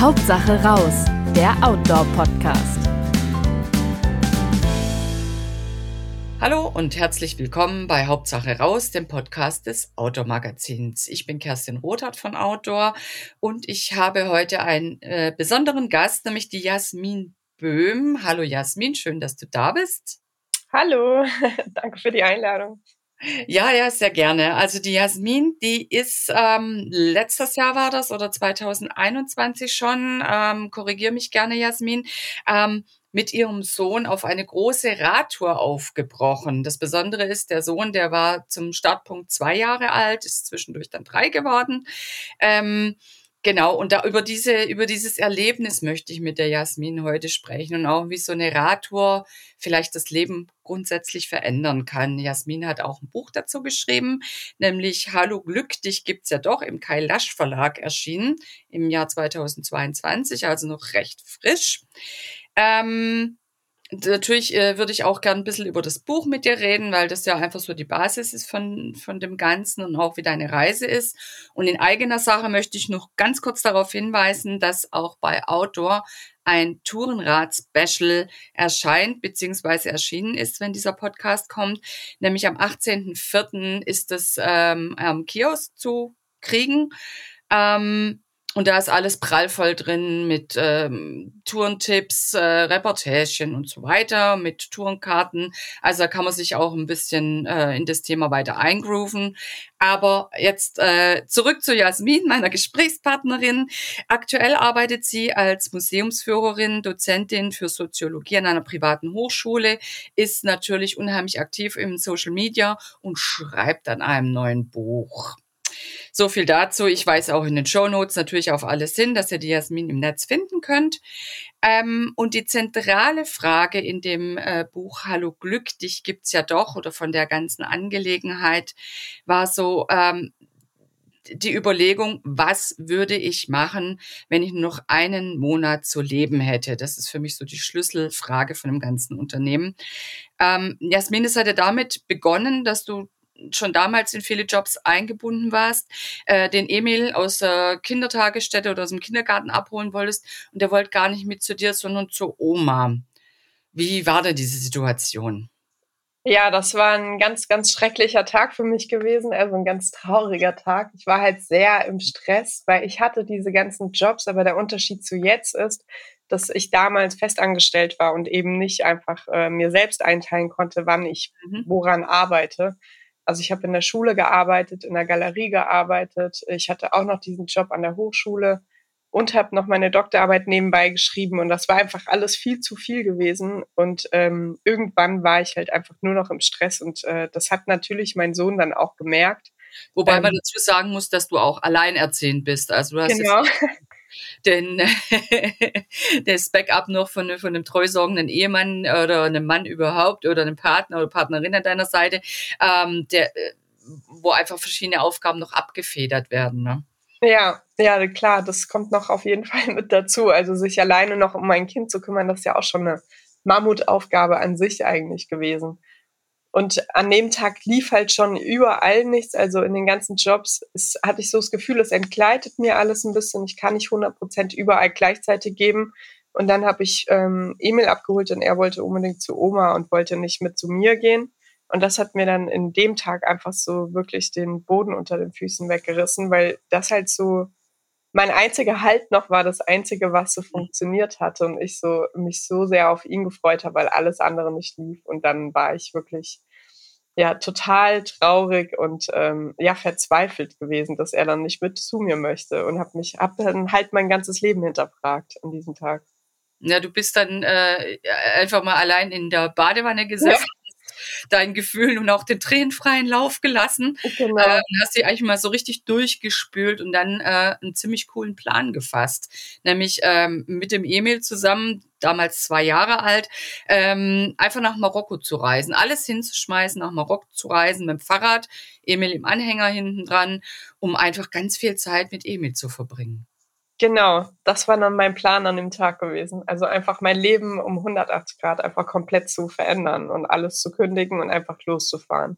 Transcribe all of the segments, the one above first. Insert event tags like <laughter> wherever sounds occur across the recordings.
Hauptsache raus, der Outdoor-Podcast. Hallo und herzlich willkommen bei Hauptsache raus, dem Podcast des Outdoor Magazins. Ich bin Kerstin Rothardt von Outdoor und ich habe heute einen äh, besonderen Gast, nämlich die Jasmin Böhm. Hallo Jasmin, schön, dass du da bist. Hallo, <laughs> danke für die Einladung. Ja, ja, sehr gerne. Also die Jasmin, die ist ähm, letztes Jahr war das oder 2021 schon, ähm, korrigier mich gerne, Jasmin, ähm, mit ihrem Sohn auf eine große Radtour aufgebrochen. Das Besondere ist, der Sohn, der war zum Startpunkt zwei Jahre alt, ist zwischendurch dann drei geworden. Ähm, Genau, und da über diese, über dieses Erlebnis möchte ich mit der Jasmin heute sprechen und auch wie so eine Radtour vielleicht das Leben grundsätzlich verändern kann. Jasmin hat auch ein Buch dazu geschrieben, nämlich Hallo Glück, dich gibt's ja doch im Kai Lasch Verlag erschienen im Jahr 2022, also noch recht frisch. Ähm, Natürlich äh, würde ich auch gern ein bisschen über das Buch mit dir reden, weil das ja einfach so die Basis ist von, von dem Ganzen und auch wie deine Reise ist. Und in eigener Sache möchte ich noch ganz kurz darauf hinweisen, dass auch bei Outdoor ein Tourenrad-Special erscheint, beziehungsweise erschienen ist, wenn dieser Podcast kommt. Nämlich am 18.04. ist das ähm, am Kiosk zu kriegen. Ähm, und da ist alles prallvoll drin mit ähm, Tourentipps, äh, Reportagen und so weiter, mit Tourenkarten. Also da kann man sich auch ein bisschen äh, in das Thema weiter eingrooven. Aber jetzt äh, zurück zu Jasmin, meiner <laughs> Gesprächspartnerin. Aktuell arbeitet sie als Museumsführerin, Dozentin für Soziologie an einer privaten Hochschule, ist natürlich unheimlich aktiv im Social Media und schreibt an einem neuen Buch. So viel dazu. Ich weise auch in den Show Notes natürlich auf alles hin, dass ihr die Jasmin im Netz finden könnt. Ähm, und die zentrale Frage in dem äh, Buch Hallo Glück, dich gibt's ja doch, oder von der ganzen Angelegenheit, war so, ähm, die Überlegung, was würde ich machen, wenn ich nur noch einen Monat zu leben hätte? Das ist für mich so die Schlüsselfrage von dem ganzen Unternehmen. Ähm, Jasmin, es hat ja damit begonnen, dass du schon damals in viele Jobs eingebunden warst, äh, den Emil aus der Kindertagesstätte oder aus dem Kindergarten abholen wolltest und der wollte gar nicht mit zu dir, sondern zur Oma. Wie war denn diese Situation? Ja, das war ein ganz, ganz schrecklicher Tag für mich gewesen, also ein ganz trauriger Tag. Ich war halt sehr im Stress, weil ich hatte diese ganzen Jobs, aber der Unterschied zu jetzt ist, dass ich damals festangestellt war und eben nicht einfach äh, mir selbst einteilen konnte, wann ich mhm. woran arbeite. Also ich habe in der Schule gearbeitet, in der Galerie gearbeitet. Ich hatte auch noch diesen Job an der Hochschule und habe noch meine Doktorarbeit nebenbei geschrieben. Und das war einfach alles viel zu viel gewesen. Und ähm, irgendwann war ich halt einfach nur noch im Stress. Und äh, das hat natürlich mein Sohn dann auch gemerkt. Wobei ähm, man dazu sagen muss, dass du auch alleinerziehend bist. Also du hast genau. Denn <laughs> das Backup noch von, von einem treusorgenden Ehemann oder einem Mann überhaupt oder einem Partner oder Partnerin an deiner Seite, ähm, der, äh, wo einfach verschiedene Aufgaben noch abgefedert werden. Ne? Ja, ja, klar, das kommt noch auf jeden <laughs> Fall mit dazu. Also sich alleine noch um mein Kind zu kümmern, das ist ja auch schon eine Mammutaufgabe an sich eigentlich gewesen. Und an dem Tag lief halt schon überall nichts. Also in den ganzen Jobs es, hatte ich so das Gefühl, es entgleitet mir alles ein bisschen. Ich kann nicht 100 Prozent überall gleichzeitig geben. Und dann habe ich ähm, Emil abgeholt und er wollte unbedingt zu Oma und wollte nicht mit zu mir gehen. Und das hat mir dann in dem Tag einfach so wirklich den Boden unter den Füßen weggerissen, weil das halt so mein einziger Halt noch war das einzige, was so funktioniert hatte und ich so mich so sehr auf ihn gefreut habe, weil alles andere nicht lief. Und dann war ich wirklich ja total traurig und ähm, ja verzweifelt gewesen, dass er dann nicht mit zu mir möchte und habe mich hab dann halt mein ganzes Leben hinterfragt an diesem Tag. Ja, du bist dann äh, einfach mal allein in der Badewanne gesessen deinen Gefühlen und auch den Tränen freien Lauf gelassen. Genau. Äh, hast sie eigentlich mal so richtig durchgespült und dann äh, einen ziemlich coolen Plan gefasst. Nämlich ähm, mit dem Emil zusammen, damals zwei Jahre alt, ähm, einfach nach Marokko zu reisen. Alles hinzuschmeißen, nach Marokko zu reisen mit dem Fahrrad, Emil im Anhänger hinten dran, um einfach ganz viel Zeit mit Emil zu verbringen. Genau, das war dann mein Plan an dem Tag gewesen. Also einfach mein Leben um 180 Grad einfach komplett zu verändern und alles zu kündigen und einfach loszufahren.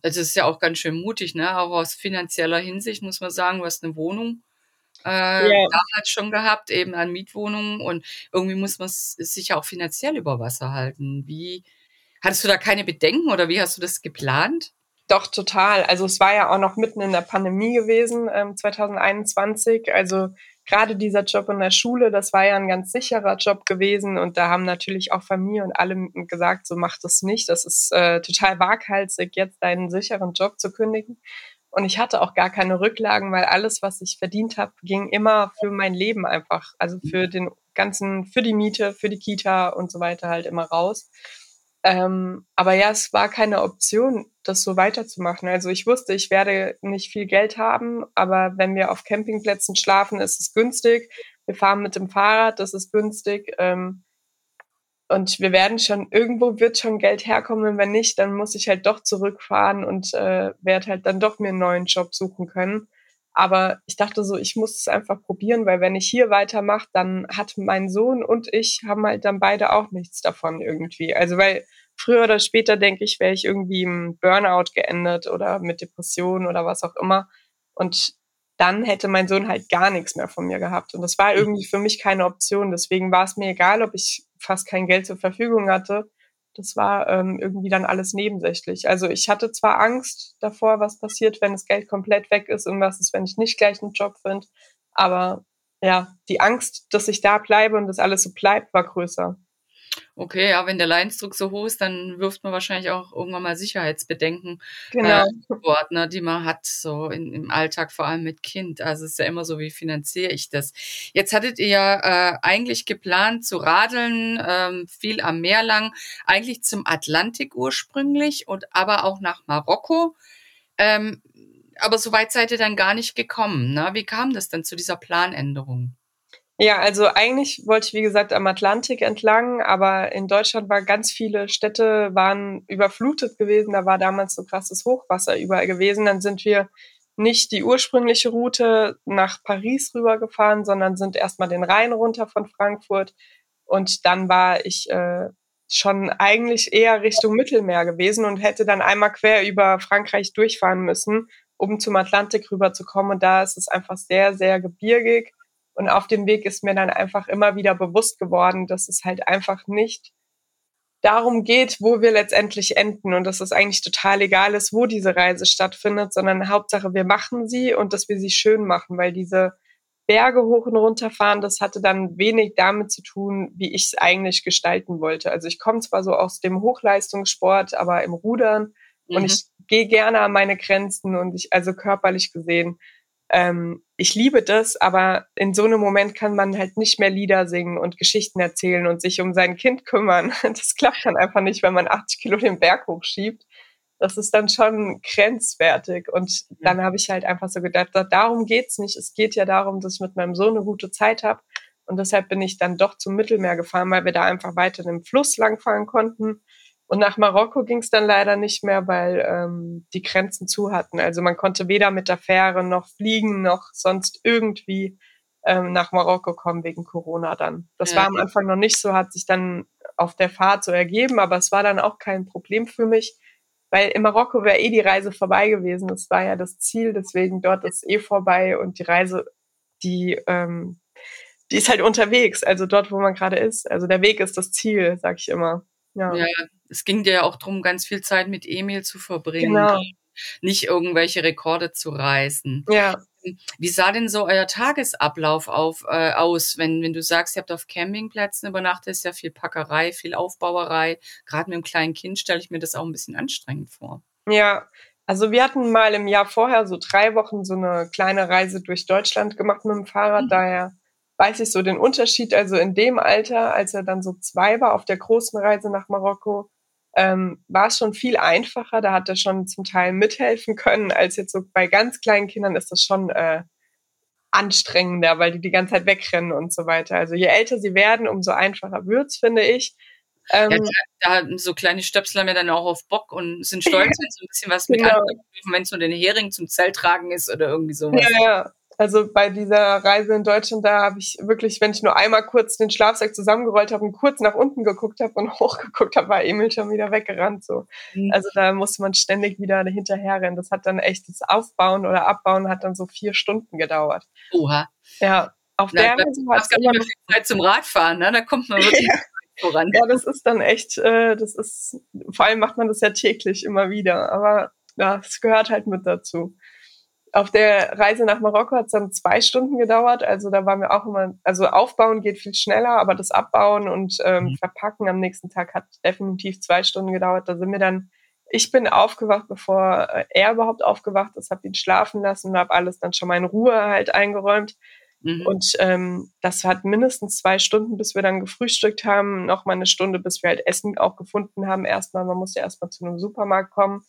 Das ist ja auch ganz schön mutig, ne? Auch aus finanzieller Hinsicht muss man sagen, du hast eine Wohnung äh, ja. damals schon gehabt, eben an Mietwohnungen und irgendwie muss man sich ja auch finanziell über Wasser halten. Wie, hattest du da keine Bedenken oder wie hast du das geplant? Doch, total. Also es war ja auch noch mitten in der Pandemie gewesen, ähm, 2021. Also gerade dieser Job in der Schule, das war ja ein ganz sicherer Job gewesen und da haben natürlich auch Familie und alle gesagt, so mach das nicht. Das ist äh, total waghalsig, jetzt deinen sicheren Job zu kündigen. Und ich hatte auch gar keine Rücklagen, weil alles, was ich verdient habe, ging immer für mein Leben einfach, also für den ganzen, für die Miete, für die Kita und so weiter halt immer raus. Ähm, aber ja, es war keine Option, das so weiterzumachen. Also ich wusste, ich werde nicht viel Geld haben, aber wenn wir auf Campingplätzen schlafen, ist es günstig. Wir fahren mit dem Fahrrad, das ist günstig. Ähm, und wir werden schon, irgendwo wird schon Geld herkommen. Wenn nicht, dann muss ich halt doch zurückfahren und äh, werde halt dann doch mir einen neuen Job suchen können. Aber ich dachte so, ich muss es einfach probieren, weil wenn ich hier weitermache, dann hat mein Sohn und ich haben halt dann beide auch nichts davon irgendwie. Also weil früher oder später denke ich, wäre ich irgendwie im Burnout geendet oder mit Depressionen oder was auch immer. Und dann hätte mein Sohn halt gar nichts mehr von mir gehabt. Und das war mhm. irgendwie für mich keine Option. Deswegen war es mir egal, ob ich fast kein Geld zur Verfügung hatte das war ähm, irgendwie dann alles nebensächlich. Also ich hatte zwar Angst davor, was passiert, wenn das Geld komplett weg ist und was ist, wenn ich nicht gleich einen Job finde, aber ja, die Angst, dass ich da bleibe und das alles so bleibt, war größer. Okay, ja, wenn der Leidensdruck so hoch ist, dann wirft man wahrscheinlich auch irgendwann mal Sicherheitsbedenken genau. äh, Bord, ne, die man hat, so in, im Alltag, vor allem mit Kind. Also es ist ja immer so, wie finanziere ich das? Jetzt hattet ihr ja äh, eigentlich geplant zu radeln, ähm, viel am Meer lang, eigentlich zum Atlantik ursprünglich und aber auch nach Marokko. Ähm, aber so weit seid ihr dann gar nicht gekommen. Ne? Wie kam das dann zu dieser Planänderung? Ja, also eigentlich wollte ich, wie gesagt, am Atlantik entlang, aber in Deutschland waren ganz viele Städte waren überflutet gewesen. Da war damals so krasses Hochwasser überall gewesen. Dann sind wir nicht die ursprüngliche Route nach Paris rübergefahren, sondern sind erstmal den Rhein runter von Frankfurt. Und dann war ich äh, schon eigentlich eher Richtung Mittelmeer gewesen und hätte dann einmal quer über Frankreich durchfahren müssen, um zum Atlantik rüberzukommen. Und da ist es einfach sehr, sehr gebirgig und auf dem Weg ist mir dann einfach immer wieder bewusst geworden, dass es halt einfach nicht darum geht, wo wir letztendlich enden und dass es eigentlich total egal ist, wo diese Reise stattfindet, sondern Hauptsache wir machen sie und dass wir sie schön machen, weil diese Berge hoch und runter fahren, das hatte dann wenig damit zu tun, wie ich es eigentlich gestalten wollte. Also ich komme zwar so aus dem Hochleistungssport, aber im Rudern mhm. und ich gehe gerne an meine Grenzen und ich, also körperlich gesehen, ähm, ich liebe das, aber in so einem Moment kann man halt nicht mehr Lieder singen und Geschichten erzählen und sich um sein Kind kümmern. <laughs> Das klappt dann einfach nicht, wenn man 80 Kilo den Berg hochschiebt. Das ist dann schon grenzwertig. Und dann habe ich halt einfach so gedacht, darum geht's nicht. Es geht ja darum, dass ich mit meinem Sohn eine gute Zeit habe. Und deshalb bin ich dann doch zum Mittelmeer gefahren, weil wir da einfach weiter im Fluss langfahren konnten und nach Marokko ging es dann leider nicht mehr, weil ähm, die Grenzen zu hatten. Also man konnte weder mit der Fähre noch fliegen noch sonst irgendwie ähm, nach Marokko kommen wegen Corona dann. Das ja. war am Anfang noch nicht so, hat sich dann auf der Fahrt so ergeben, aber es war dann auch kein Problem für mich, weil in Marokko wäre eh die Reise vorbei gewesen. Das war ja das Ziel, deswegen dort ist eh vorbei und die Reise, die ähm, die ist halt unterwegs, also dort, wo man gerade ist. Also der Weg ist das Ziel, sag ich immer. Ja. ja, es ging dir ja auch darum, ganz viel Zeit mit Emil zu verbringen. Genau. Nicht irgendwelche Rekorde zu reißen. Ja. Wie sah denn so euer Tagesablauf auf, äh, aus, wenn, wenn du sagst, ihr habt auf Campingplätzen übernachtet, ist ja viel Packerei, viel Aufbauerei. Gerade mit einem kleinen Kind stelle ich mir das auch ein bisschen anstrengend vor. Ja, also wir hatten mal im Jahr vorher so drei Wochen so eine kleine Reise durch Deutschland gemacht mit dem Fahrrad. Mhm. Daher weiß ich so den Unterschied. Also in dem Alter, als er dann so zwei war auf der großen Reise nach Marokko, ähm, war es schon viel einfacher. Da hat er schon zum Teil mithelfen können, als jetzt so bei ganz kleinen Kindern ist das schon äh, anstrengender, weil die die ganze Zeit wegrennen und so weiter. Also je älter sie werden, umso einfacher wird's, finde ich. Ähm, ja, da, da so kleine Stöpsel haben ja dann auch auf Bock und sind stolz, <laughs> wenn so ein bisschen was mit genau. wenn es nur den Hering zum Zelt tragen ist oder irgendwie sowas. Ja, ja. Also bei dieser Reise in Deutschland, da habe ich wirklich, wenn ich nur einmal kurz den Schlafsack zusammengerollt habe und kurz nach unten geguckt habe und <laughs> hochgeguckt habe, war Emil schon wieder weggerannt. So. Mhm. Also da musste man ständig wieder hinterherrennen. Das hat dann echt das Aufbauen oder Abbauen hat dann so vier Stunden gedauert. Oha. Ja, auf Na, der Reise war es gar nicht mehr viel Zeit zum Radfahren, ne? Da kommt man wirklich <laughs> voran. Ja, das ist dann echt, äh, das ist, vor allem macht man das ja täglich immer wieder, aber ja, es gehört halt mit dazu. Auf der Reise nach Marokko hat es dann zwei Stunden gedauert. Also da waren wir auch immer, also aufbauen geht viel schneller, aber das Abbauen und ähm, mhm. Verpacken am nächsten Tag hat definitiv zwei Stunden gedauert. Da sind wir dann, ich bin aufgewacht, bevor äh, er überhaupt aufgewacht ist, habe ihn schlafen lassen und habe alles dann schon mal in Ruhe halt eingeräumt. Mhm. Und ähm, das hat mindestens zwei Stunden, bis wir dann gefrühstückt haben, noch mal eine Stunde, bis wir halt Essen auch gefunden haben. Erstmal, man muss ja erstmal zu einem Supermarkt kommen.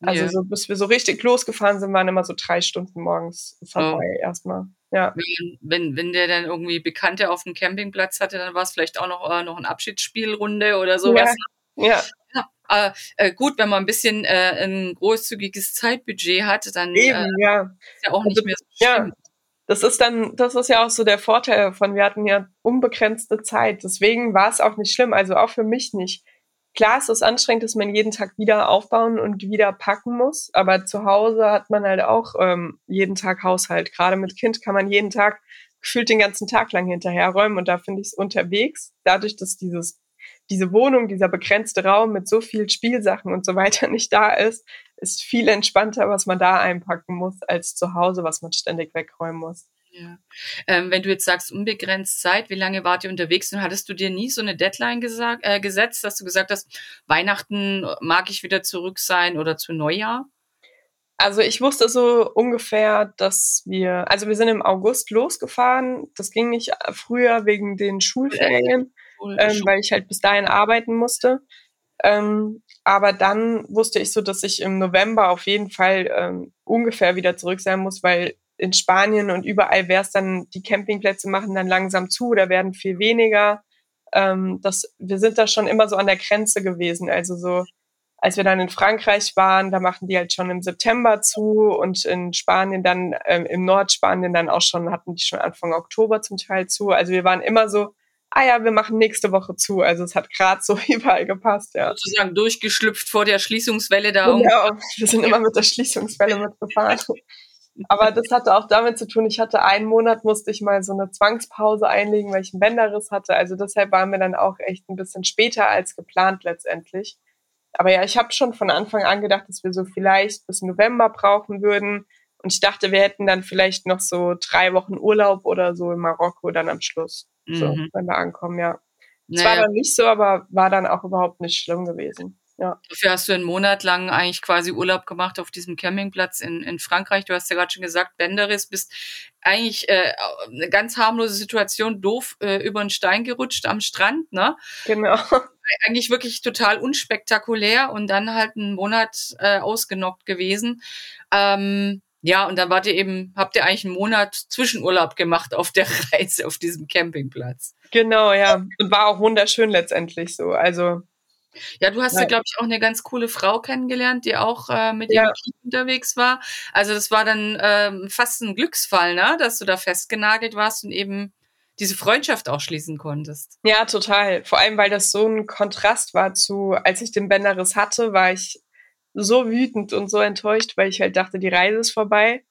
Also yeah. so, bis wir so richtig losgefahren sind, waren immer so drei Stunden morgens vorbei oh. erstmal. Ja. Wenn, wenn, wenn der dann irgendwie Bekannte auf dem Campingplatz hatte, dann war es vielleicht auch noch, äh, noch ein Abschiedsspielrunde oder sowas. Ja. ja. ja. Äh, gut, wenn man ein bisschen äh, ein großzügiges Zeitbudget hat, dann Eben, äh, ja. ist ja auch nicht also, mehr so schlimm. Ja. Das ist dann, das ist ja auch so der Vorteil davon. Wir hatten ja unbegrenzte Zeit. Deswegen war es auch nicht schlimm. Also auch für mich nicht Klar ist es anstrengend, dass man jeden Tag wieder aufbauen und wieder packen muss, aber zu Hause hat man halt auch ähm, jeden Tag Haushalt. Gerade mit Kind kann man jeden Tag gefühlt den ganzen Tag lang hinterherräumen und da finde ich es unterwegs, dadurch, dass dieses diese Wohnung, dieser begrenzte Raum mit so viel Spielsachen und so weiter <laughs> nicht da ist, ist viel entspannter, was man da einpacken muss, als zu Hause, was man ständig wegräumen muss. Ja. Ähm, wenn du jetzt sagst, unbegrenzt Zeit, wie lange wart ihr unterwegs und hattest du dir nie so eine Deadline gesagt, äh, gesetzt, dass du gesagt hast, Weihnachten mag ich wieder zurück sein oder zu Neujahr? Also ich wusste so ungefähr, dass wir, also wir sind im August losgefahren. Das ging nicht früher wegen den Schulferien, ähm, weil ich halt bis dahin arbeiten musste. Ähm, aber dann wusste ich so, dass ich im November auf jeden Fall ähm, ungefähr wieder zurück sein muss, weil in Spanien und überall wäre es dann, die Campingplätze machen dann langsam zu oder werden viel weniger. Ähm, das, wir sind da schon immer so an der Grenze gewesen. Also so, als wir dann in Frankreich waren, da machen die halt schon im September zu und in Spanien dann, ähm, im Nordspanien dann auch schon, hatten die schon Anfang Oktober zum Teil zu. Also wir waren immer so, ah ja, wir machen nächste Woche zu. Also es hat gerade so <laughs> überall gepasst, ja. Sozusagen durchgeschlüpft vor der Schließungswelle da. Genau, wir sind immer mit der Schließungswelle <laughs> mitgefahren. Aber das hatte auch damit zu tun, ich hatte einen Monat, musste ich mal so eine Zwangspause einlegen, weil ich einen Bänderriss hatte. Also deshalb waren wir dann auch echt ein bisschen später als geplant letztendlich. Aber ja, ich habe schon von Anfang an gedacht, dass wir so vielleicht bis November brauchen würden. Und ich dachte, wir hätten dann vielleicht noch so drei Wochen Urlaub oder so in Marokko dann am Schluss, mhm. so, wenn wir ankommen, ja. Es naja. war dann nicht so, aber war dann auch überhaupt nicht schlimm gewesen. Ja. Dafür hast du einen Monat lang eigentlich quasi Urlaub gemacht auf diesem Campingplatz in, in Frankreich. Du hast ja gerade schon gesagt, Benderis, bist eigentlich äh, eine ganz harmlose Situation, doof äh, über einen Stein gerutscht am Strand, ne? Genau. <laughs> Eigentlich wirklich total unspektakulär und dann halt einen Monat äh, ausgenockt gewesen. Ähm, ja, und dann wart ihr eben, habt ihr eigentlich einen Monat Zwischenurlaub gemacht auf der <laughs> Reise auf diesem Campingplatz. Genau, ja. Und war auch wunderschön letztendlich so. Also ja, du hast ja, glaube ich, auch eine ganz coole Frau kennengelernt, die auch äh, mit ja. ihrem Kind unterwegs war. Also das war dann ähm, fast ein Glücksfall, ne? dass du da festgenagelt warst und eben diese Freundschaft auch schließen konntest. Ja, total. Vor allem, weil das so ein Kontrast war zu, als ich den Bänderriss hatte, war ich so wütend und so enttäuscht, weil ich halt dachte, die Reise ist vorbei.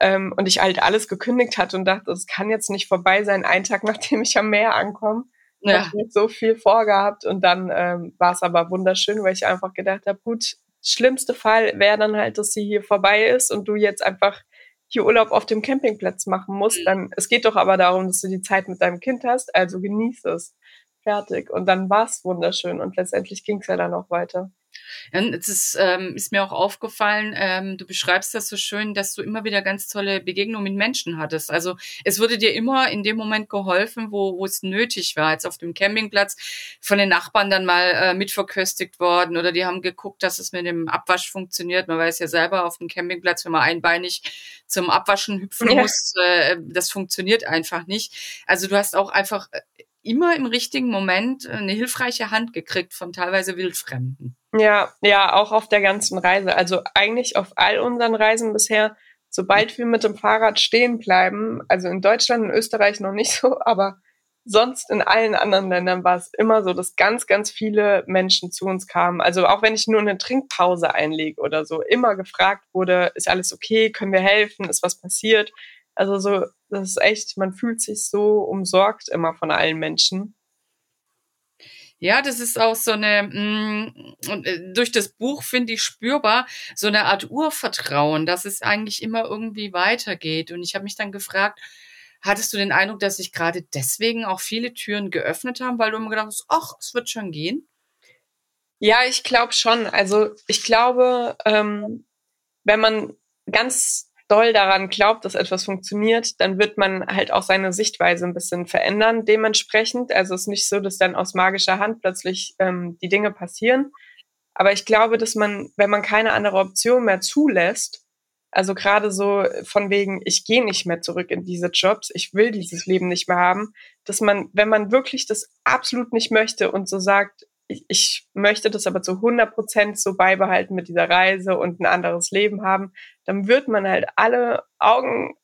Ähm, und ich halt alles gekündigt hatte und dachte, es kann jetzt nicht vorbei sein, einen Tag <laughs> nachdem ich am Meer ankomme. Ja. Ich so viel vorgehabt und dann ähm, war es aber wunderschön, weil ich einfach gedacht habe, gut, schlimmste Fall wäre dann halt, dass sie hier vorbei ist und du jetzt einfach hier Urlaub auf dem Campingplatz machen musst. Mhm. Dann, es geht doch aber darum, dass du die Zeit mit deinem Kind hast, also genieß es. Fertig. Und dann war es wunderschön und letztendlich ging es ja dann auch weiter. Es ist, ähm, ist mir auch aufgefallen, ähm, du beschreibst das so schön, dass du immer wieder ganz tolle Begegnungen mit Menschen hattest. Also es wurde dir immer in dem Moment geholfen, wo, wo es nötig war. Jetzt auf dem Campingplatz von den Nachbarn dann mal äh, mitverköstigt worden oder die haben geguckt, dass es mit dem Abwasch funktioniert. Man weiß ja selber auf dem Campingplatz, wenn man einbeinig zum Abwaschen hüpfen ja. muss, äh, das funktioniert einfach nicht. Also du hast auch einfach äh, immer im richtigen Moment eine hilfreiche Hand gekriegt von teilweise Wildfremden. Ja, ja, auch auf der ganzen Reise. Also eigentlich auf all unseren Reisen bisher sobald wir mit dem Fahrrad stehen bleiben, also in Deutschland und Österreich noch nicht <laughs> so, aber sonst in allen anderen Ländern war es immer so, dass ganz, ganz viele Menschen zu uns kamen. Also auch wenn ich nur eine Trinkpause einlege oder so, immer gefragt wurde, ist alles okay, können wir helfen, ist was passiert? Also so, das ist echt, man fühlt sich so umsorgt immer von allen Menschen. Ja, das ist auch so eine, mh, mm, äh, durch das Buch finde ich spürbar, so eine Art Urvertrauen, dass es eigentlich immer irgendwie weitergeht. Und ich habe mich dann gefragt, Hattest du den Eindruck, dass sich gerade deswegen auch viele Türen geöffnet haben, weil du immer gedacht hast, ach, es wird schon gehen? Ja, ich glaube schon. Also ich glaube, ähm, wenn man ganz doll daran glaubt, dass etwas funktioniert, dann wird man halt auch seine Sichtweise ein bisschen verändern dementsprechend. Also es ist nicht so, dass dann aus magischer Hand plötzlich ähm, die Dinge passieren. Aber ich glaube, dass man, wenn man keine andere Option mehr zulässt, also gerade so von wegen, ich gehe nicht mehr zurück in diese Jobs, ich will dieses Leben nicht mehr haben, dass man, wenn man wirklich das absolut nicht möchte und so sagt, ich, ich möchte das aber zu 100 Prozent so beibehalten mit dieser Reise und ein anderes Leben haben, dann wird man halt alle Augen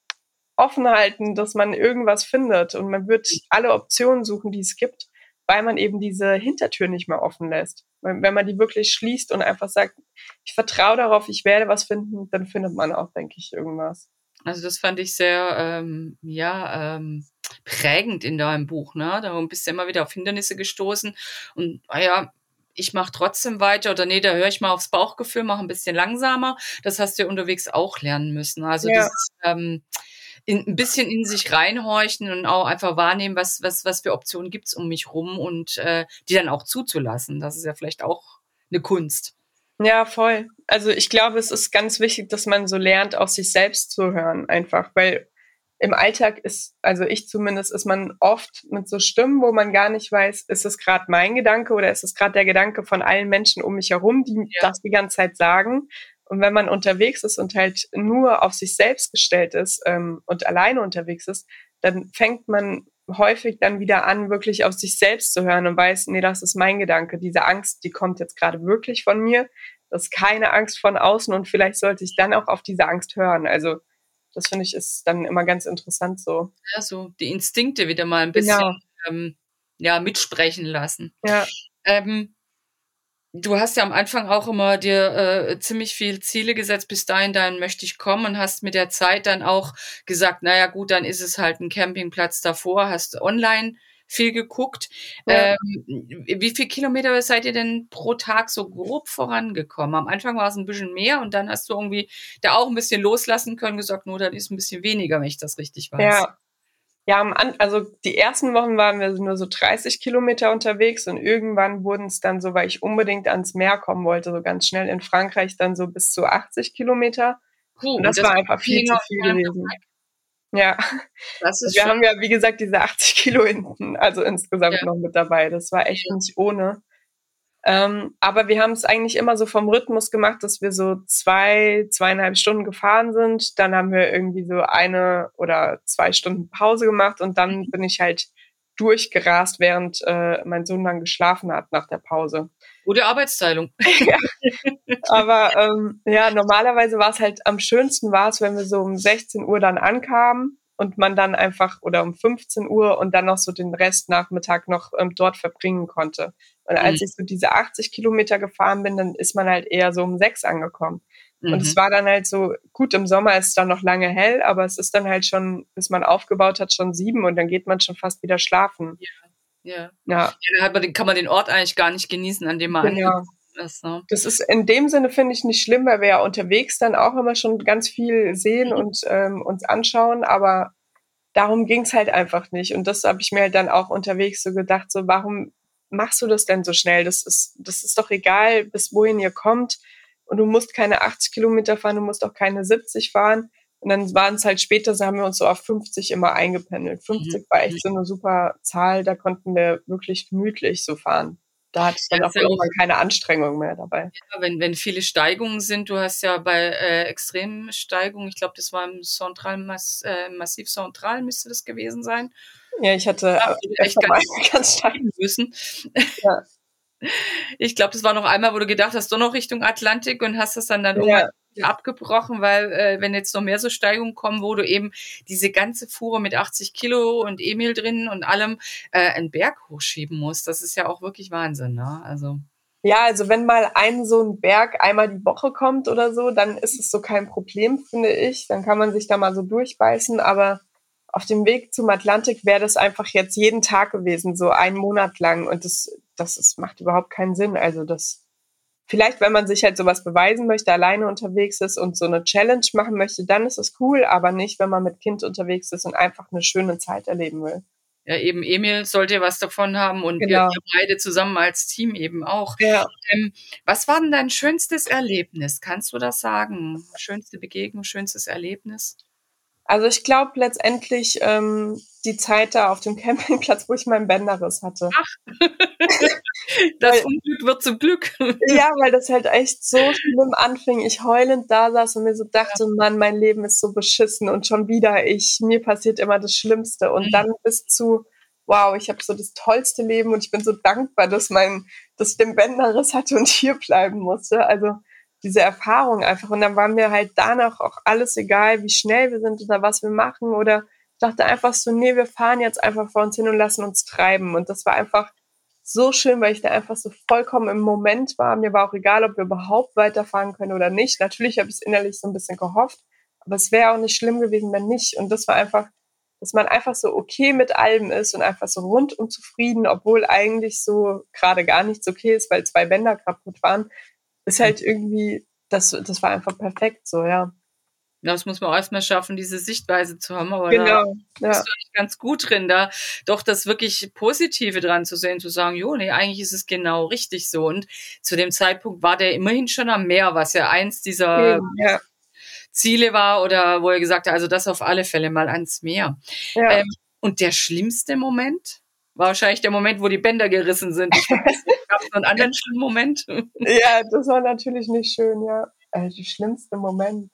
offen halten, dass man irgendwas findet und man wird alle Optionen suchen, die es gibt, weil man eben diese Hintertür nicht mehr offen lässt. Wenn man die wirklich schließt und einfach sagt, ich vertraue darauf, ich werde was finden, dann findet man auch, denke ich, irgendwas. Also das fand ich sehr, ähm, ja, ähm, prägend in deinem Buch. Ne? Da bist du immer wieder auf Hindernisse gestoßen und naja, ah ich mache trotzdem weiter oder nee, da höre ich mal aufs Bauchgefühl, mache ein bisschen langsamer. Das hast du ja unterwegs auch lernen müssen. Also ja. das ähm, in, ein bisschen in sich reinhorchen und auch einfach wahrnehmen, was, was, was für Optionen gibt's um mich rum und äh, die dann auch zuzulassen. Das ist ja vielleicht auch eine Kunst. Ja, voll. Also ich glaube, es ist ganz wichtig, dass man so lernt, auf sich selbst zu hören, einfach, weil im Alltag ist, also ich zumindest, ist man oft mit so Stimmen, wo man gar nicht weiß, ist es gerade mein Gedanke oder ist es gerade der Gedanke von allen Menschen um mich herum, die ja. das die ganze Zeit sagen. Und wenn man unterwegs ist und halt nur auf sich selbst gestellt ist ähm, und alleine unterwegs ist, dann fängt man häufig dann wieder an, wirklich auf sich selbst zu hören und weiß, nee, das ist mein Gedanke. Diese Angst, die kommt jetzt gerade wirklich von mir. Das ist keine Angst von außen und vielleicht sollte ich dann auch auf diese Angst hören. Also das finde ich ist dann immer ganz interessant so. Ja, so die Instinkte wieder mal ein bisschen genau. ähm, ja, mitsprechen lassen. Ja. Ähm, Du hast ja am Anfang auch immer dir äh, ziemlich viel Ziele gesetzt, bis dahin, dahin möchte ich kommen und hast mit der Zeit dann auch gesagt, naja gut, dann ist es halt ein Campingplatz davor, hast online viel geguckt. Ja. Ähm, wie viel Kilometer seid ihr denn pro Tag so grob vorangekommen? Am Anfang war es ein bisschen mehr und dann hast du irgendwie da auch ein bisschen loslassen können, gesagt, nur dann ist ein bisschen weniger, wenn ich das richtig weiß. Ja, ja, also die ersten Wochen waren wir nur so 30 Kilometer unterwegs und irgendwann wurden es dann so, weil ich unbedingt ans Meer kommen wollte, so ganz schnell in Frankreich dann so bis zu 80 Kilometer. Puh, und das, das war einfach viel zu viel gewesen. Ja, wir haben ja, wie gesagt, diese 80 Kilo hinten, also insgesamt ja. noch mit dabei. Das war echt nicht ohne. Ähm, aber wir haben es eigentlich immer so vom Rhythmus gemacht, dass wir so zwei, zweieinhalb Stunden gefahren sind. Dann haben wir irgendwie so eine oder zwei Stunden Pause gemacht und dann mhm. bin ich halt durchgerast, während äh, mein Sohn dann geschlafen hat nach der Pause. Gute Arbeitsteilung. <laughs> <laughs> ja. Aber ähm, ja, normalerweise war es halt am schönsten war es, wenn wir so um 16 Uhr dann ankamen und man dann einfach oder um 15 Uhr und dann noch so den Rest Nachmittag noch ähm, dort verbringen konnte. Und als mhm. ich so diese 80 Kilometer gefahren bin, dann ist man halt eher so um sechs angekommen. Mhm. Und es mhm. war dann halt so, gut, im Sommer ist es dann noch lange hell, aber es ist dann halt schon, bis man aufgebaut hat, schon sieben und dann geht man schon fast wieder schlafen. Ja. Ja. ja. ja dann kann man den Ort eigentlich gar nicht genießen, an dem man genau. ist. Ne? Das ist in dem Sinne, finde ich, nicht schlimm, weil wir ja unterwegs dann auch immer schon ganz viel sehen mhm. und ähm, uns anschauen, aber darum ging es halt einfach nicht. Und das habe ich mir halt dann auch unterwegs so gedacht, so warum machst du das denn so schnell? Das ist, das ist doch egal, bis wohin ihr kommt. Und du musst keine 80 Kilometer fahren, du musst auch keine 70 fahren. Und dann waren es halt später, so haben wir uns so auf 50 immer eingependelt. 50 mhm. war echt so eine super Zahl, da konnten wir wirklich gemütlich so fahren. Da hat es dann auch irgendwann keine Anstrengung mehr dabei. Ja, wenn, wenn viele Steigungen sind, du hast ja bei äh, extremen Steigungen, ich glaube, das war im Central, Mass, äh, Massiv Central müsste das gewesen sein. Ja, ich hatte ja, echt ganz, <laughs> ganz steigen müssen. Ja. <laughs> Ich glaube, das war noch einmal, wo du gedacht hast, doch noch Richtung Atlantik und hast das dann dann ja, abgebrochen, weil äh, wenn jetzt noch mehr so Steigungen kommen, wo du eben diese ganze Fuhre mit 80 Kilo und Emil drin und allem äh, einen Berg hochschieben musst, das ist ja auch wirklich Wahnsinn, ne? Also. Ja, also wenn mal ein so ein Berg einmal die Woche kommt oder so, dann ist es so kein Problem, finde ich. Dann kann man sich da mal so durchbeißen. Aber auf dem Weg zum Atlantik wäre das einfach jetzt jeden Tag gewesen, so einen Monat lang. Und das, das ist, macht überhaupt keinen Sinn. Also das, vielleicht, wenn man sich halt sowas beweisen möchte, alleine unterwegs ist und so eine Challenge machen möchte, dann ist es cool, aber nicht, wenn man mit Kind unterwegs ist und einfach eine schöne Zeit erleben will ja, eben Emil sollte was davon haben und genau. wir, wir, beide zusammen als Team eben auch. Ja. Ähm, was war denn dein schönstes Erlebnis? Kannst du das sagen? Schönste Begegnung, schönstes Erlebnis? Also ich glaube letztendlich ähm, die Zeit da auf dem <laughs> Campingplatz, wo ich meinen Bänderriss hatte. Ach. <laughs> <laughs> das Unglück wird zum Glück. <laughs> ja, weil das halt echt so schlimm anfing. Ich heulend da saß und mir so dachte, ja. Mann, mein Leben ist so beschissen und schon wieder ich, mir passiert immer das Schlimmste. Und mhm. dann bis zu, wow, ich habe so das tollste Leben und ich bin so dankbar, dass mein, dass ich den Bänderriss hatte und <laughs> hier bleiben musste. Also diese Erfahrung einfach. Und dann war mir halt danach auch alles egal, wie schnell wir sind oder was wir machen. Oder ich dachte einfach so, nee, wir fahren jetzt einfach vor uns hin und lassen uns treiben. Und das war einfach so schön, weil ich da einfach so vollkommen im Moment war. Mir war auch egal, ob wir überhaupt weiterfahren können oder nicht. Natürlich habe ich es innerlich so ein bisschen gehofft, aber es wäre auch nicht schlimm gewesen, wenn nicht. Und das war einfach, dass man einfach so okay mit allem ist und einfach so rundum zufrieden, obwohl eigentlich so gerade gar nichts okay ist, weil zwei Bänder kaputt waren ist halt irgendwie, das, das war einfach perfekt so, ja. Das muss man auch erstmal schaffen, diese Sichtweise zu haben. Aber genau, da ja. bist du eigentlich ganz gut drin, da doch das wirklich Positive dran zu sehen, zu sagen, jo, nee, eigentlich ist es genau richtig so. Und zu dem Zeitpunkt war der immerhin schon am Meer, was ja eins dieser ja. Ziele war oder wo er gesagt hat, also das auf alle Fälle mal ans Meer. Ja. Ähm, und der schlimmste Moment? war wahrscheinlich der Moment, wo die Bänder gerissen sind. <laughs> Gab es noch einen anderen schlimmen Moment? ja, das war natürlich nicht schön, ja. Also der schlimmste Moment.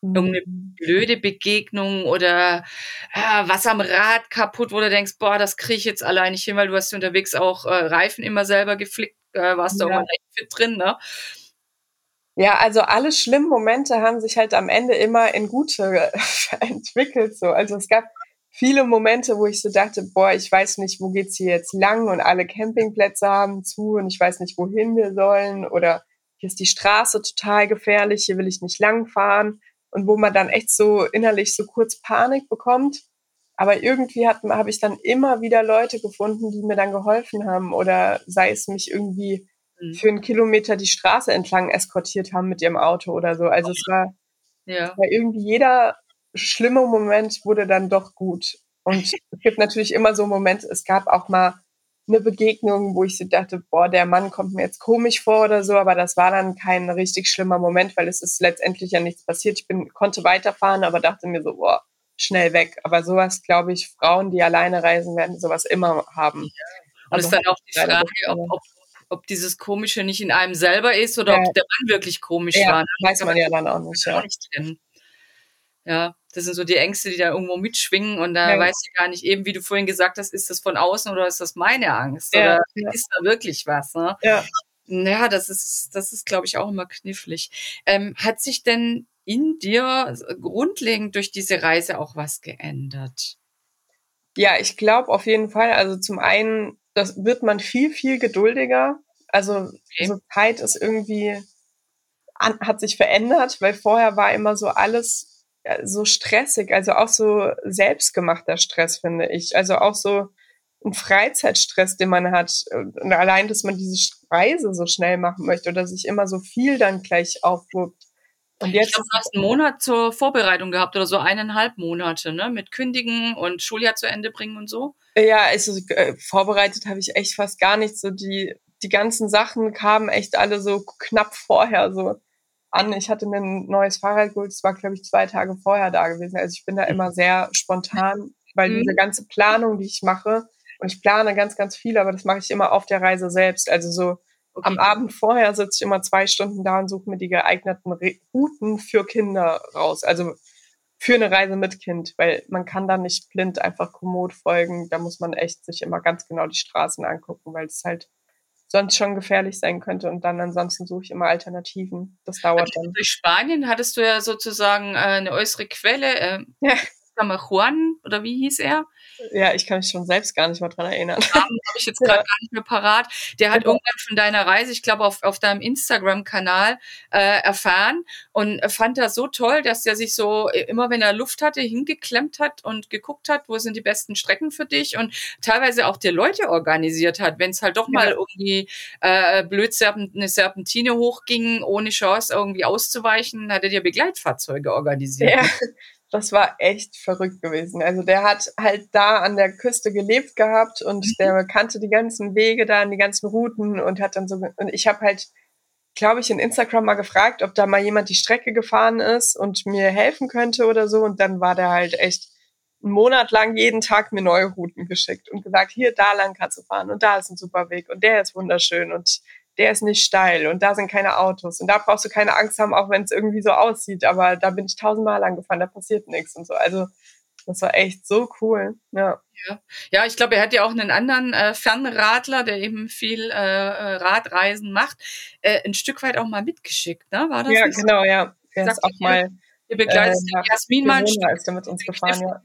Irgendeine blöde Begegnung oder äh, was am Rad kaputt, wo du denkst, boah, das kriege ich jetzt allein nicht hin, weil du hast unterwegs auch äh, Reifen immer selber geflickt, äh, warst ja. da auch echt fit drin, ne? Ja, also alle schlimmen Momente haben sich halt am Ende immer in gute <laughs> entwickelt. So. Also es gab viele Momente, wo ich so dachte, boah, ich weiß nicht, wo geht's hier jetzt lang und alle Campingplätze haben zu und ich weiß nicht, wohin wir sollen oder hier ist die Straße total gefährlich, hier will ich nicht langfahren und wo man dann echt so innerlich so kurz Panik bekommt. Aber irgendwie habe ich dann immer wieder Leute gefunden, die mir dann geholfen haben oder sei es mich irgendwie mhm. für einen Kilometer die Straße entlang eskortiert haben mit ihrem Auto oder so. Also es war, ja. war irgendwie jeder schlimme Moment wurde dann doch gut. Und es gibt natürlich immer so Momente, es gab auch mal eine Begegnung, wo ich so dachte, boah, der Mann kommt mir jetzt komisch vor oder so, aber das war dann kein richtig schlimmer Moment, weil es ist letztendlich ja nichts passiert. Ich bin, konnte weiterfahren, aber dachte mir so, boah, schnell weg. Aber sowas, glaube ich, Frauen, die alleine reisen, werden sowas immer haben. Ja. Und es ist dann auch die Frage, ob, ob, ob, dieses Komische nicht in einem selber ist oder ja. ob der Mann wirklich komisch ja, war. Weiß man ja dann auch nicht. Ja. Auch nicht ja, das sind so die Ängste, die da irgendwo mitschwingen und da ja. weiß ich gar nicht, eben wie du vorhin gesagt hast, ist das von außen oder ist das meine Angst ja, oder ist da wirklich was? Ne? Ja. Ja, das ist, das ist, glaube ich, auch immer knifflig. Ähm, hat sich denn in dir grundlegend durch diese Reise auch was geändert? Ja, ich glaube auf jeden Fall. Also zum einen, das wird man viel, viel geduldiger. Also okay. so Zeit ist irgendwie, an, hat sich verändert, weil vorher war immer so alles so stressig, also auch so selbstgemachter Stress, finde ich. Also auch so ein Freizeitstress, den man hat. Und allein, dass man diese Reise so schnell machen möchte oder sich immer so viel dann gleich aufwirbt. Und jetzt ich glaube, du hast einen Monat zur Vorbereitung gehabt oder so eineinhalb Monate, ne? Mit Kündigen und Schuljahr zu Ende bringen und so. Ja, also äh, vorbereitet habe ich echt fast gar nichts. So die, die ganzen Sachen kamen echt alle so knapp vorher. So an. Ich hatte mir ein neues Fahrrad geholt. Das war, glaube ich, zwei Tage vorher da gewesen. Also ich bin da immer sehr spontan, weil mhm. diese ganze Planung, die ich mache, und ich plane ganz, ganz viel, aber das mache ich immer auf der Reise selbst. Also so okay. am Abend vorher sitze ich immer zwei Stunden da und suche mir die geeigneten Routen für Kinder raus. Also für eine Reise mit Kind, weil man kann da nicht blind einfach kommod folgen. Da muss man echt sich immer ganz genau die Straßen angucken, weil es halt sonst schon gefährlich sein könnte. Und dann ansonsten suche ich immer Alternativen. Das dauert dann. Durch Spanien hattest du ja sozusagen äh, eine äußere Quelle. Äh, ja. Juan oder wie hieß er? Ja, ich kann mich schon selbst gar nicht mehr dran erinnern. Namen habe ich jetzt gerade ja. gar nicht mehr parat. Der hat genau. irgendwann von deiner Reise, ich glaube, auf, auf deinem Instagram-Kanal äh, erfahren und fand das so toll, dass er sich so äh, immer, wenn er Luft hatte, hingeklemmt hat und geguckt hat, wo sind die besten Strecken für dich und teilweise auch dir Leute organisiert hat, wenn es halt doch mal ja. irgendwie äh, blöd Serpent, eine Serpentine hochging, ohne Chance irgendwie auszuweichen, hat er dir Begleitfahrzeuge organisiert. Ja <laughs> das war echt verrückt gewesen. Also der hat halt da an der Küste gelebt gehabt und mhm. der kannte die ganzen Wege da, die ganzen Routen und hat dann so und ich habe halt glaube ich in Instagram mal gefragt, ob da mal jemand die Strecke gefahren ist und mir helfen könnte oder so und dann war der halt echt einen Monat lang jeden Tag mir neue Routen geschickt und gesagt, hier da lang kannst du fahren und da ist ein super Weg und der ist wunderschön und der ist nicht steil und da sind keine Autos und da brauchst du keine Angst haben, auch wenn es irgendwie so aussieht, aber da bin ich tausendmal lang gefahren, da passiert nichts und so. Also das war echt so cool. Ja. Ja, ja ich glaube, er hat ja auch einen anderen äh, Fernradler, der eben viel äh, äh Radreisen macht, äh, ein Stück weit auch mal mitgeschickt, ne? War das? Ja, genau, so? ja. Er ist auch mal. Ihr begleitet äh, Jasmin mal ein Stück. ist mit uns gefahren, ja.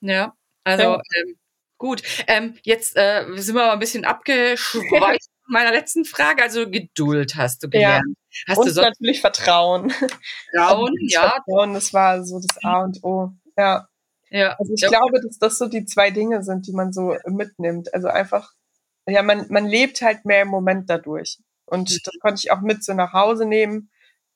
Ja, also ja. Ähm, gut. Ähm, jetzt äh, sind wir mal ein bisschen abgeschweift meiner letzten Frage. Also Geduld hast du gelernt. Ja. Hast und du natürlich Vertrauen. Vertrauen, ja. Vertrauen, das war so das A und O. Ja. Ja. Also ich ja. glaube, dass das so die zwei Dinge sind, die man so mitnimmt. Also einfach, ja, man, man lebt halt mehr im Moment dadurch. Und mhm. das konnte ich auch mit so nach Hause nehmen.